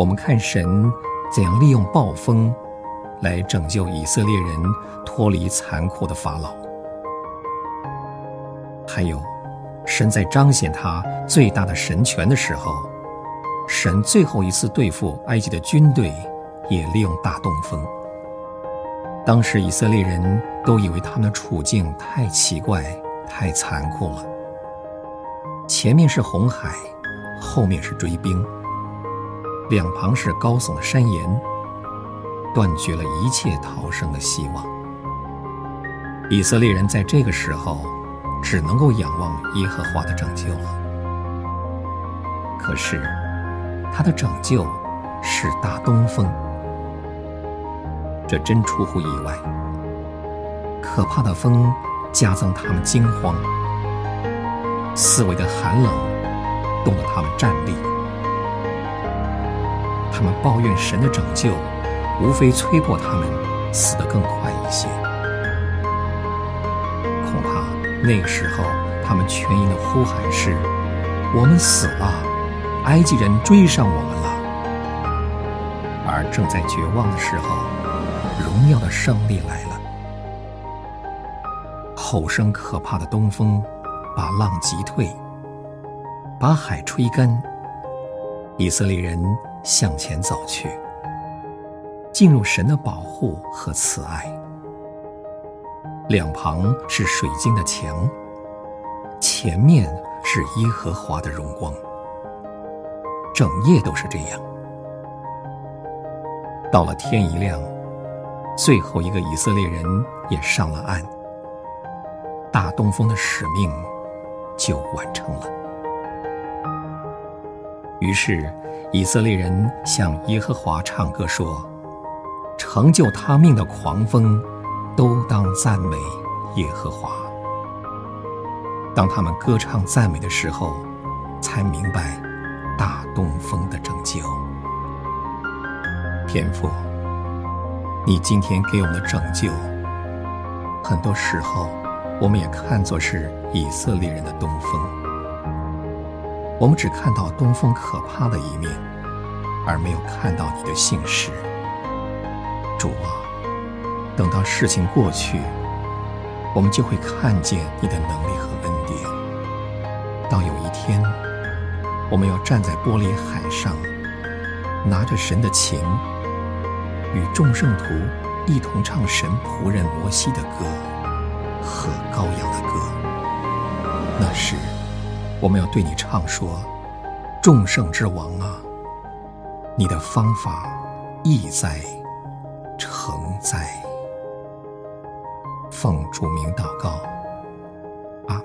我们看神怎样利用暴风来拯救以色列人脱离残酷的法老。还有，神在彰显他最大的神权的时候，神最后一次对付埃及的军队，也利用大东风。当时以色列人都以为他们的处境太奇怪、太残酷了。前面是红海，后面是追兵，两旁是高耸的山岩，断绝了一切逃生的希望。以色列人在这个时候只能够仰望耶和华的拯救了。可是，他的拯救是大东风，这真出乎意外。可怕的风加增他们惊慌。四围的寒冷，冻得他们战栗。他们抱怨神的拯救，无非催迫他们死得更快一些。恐怕那个时候，他们全营的呼喊是：“我们死了，埃及人追上我们了。”而正在绝望的时候，荣耀的胜利来了。后生可怕的东风。把浪击退，把海吹干。以色列人向前走去，进入神的保护和慈爱。两旁是水晶的墙，前面是耶和华的荣光。整夜都是这样。到了天一亮，最后一个以色列人也上了岸。大东风的使命。就完成了。于是，以色列人向耶和华唱歌说：“成就他命的狂风，都当赞美耶和华。”当他们歌唱赞美的时候，才明白大东风的拯救。天父，你今天给我们的拯救，很多时候。我们也看作是以色列人的东风，我们只看到东风可怕的一面，而没有看到你的信实。主啊，等到事情过去，我们就会看见你的能力和恩典。到有一天，我们要站在波列海上，拿着神的琴，与众圣徒一同唱神仆人摩西的歌。和羔羊的歌，那时我们要对你唱说：“众圣之王啊，你的方法意在，诚在。”奉主名祷告，阿门。